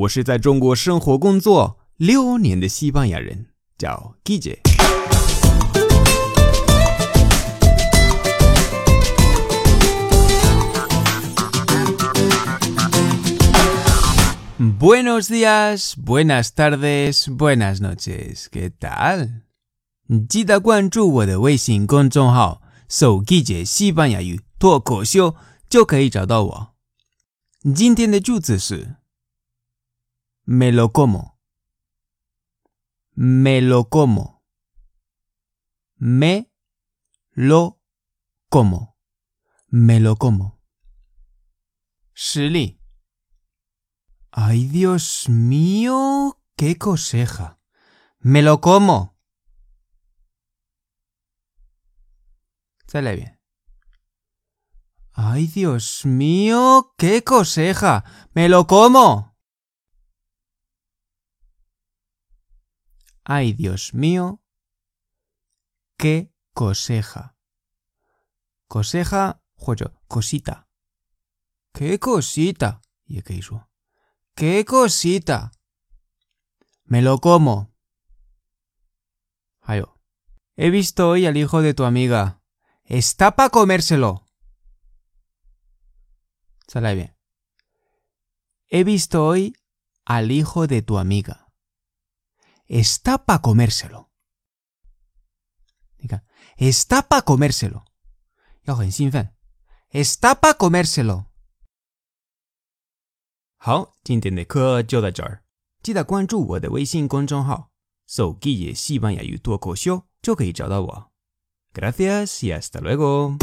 我是在中国生活工作六年的西班牙人，叫 g i j Buenos días, buenas tardes, buenas noches. ¿Qué tal? 记得关注我的微信公众号“手机姐西班牙语脱口秀”，就可以找到我。今天的句子是。Me lo como. Me lo como. Me lo como. Me lo como. Shili. Ay, Dios mío, qué coseja. Me lo como. Sale bien. Ay, Dios mío, qué coseja. Me lo como. Ay, Dios mío, qué coseja. Coseja cosita. ¿Qué cosita? ¿Y qué hizo? ¿Qué cosita? Me lo como. Ayo. He visto hoy al hijo de tu amiga. Está para comérselo. Sale bien. He visto hoy al hijo de tu amiga está para comérselo. Diga, está para comérselo. Está para comérselo. 好，今天的课就到这儿。记得关注我的微信公众号“手机也西班牙语脱口秀”，就可以找到我。Gracias y hasta luego.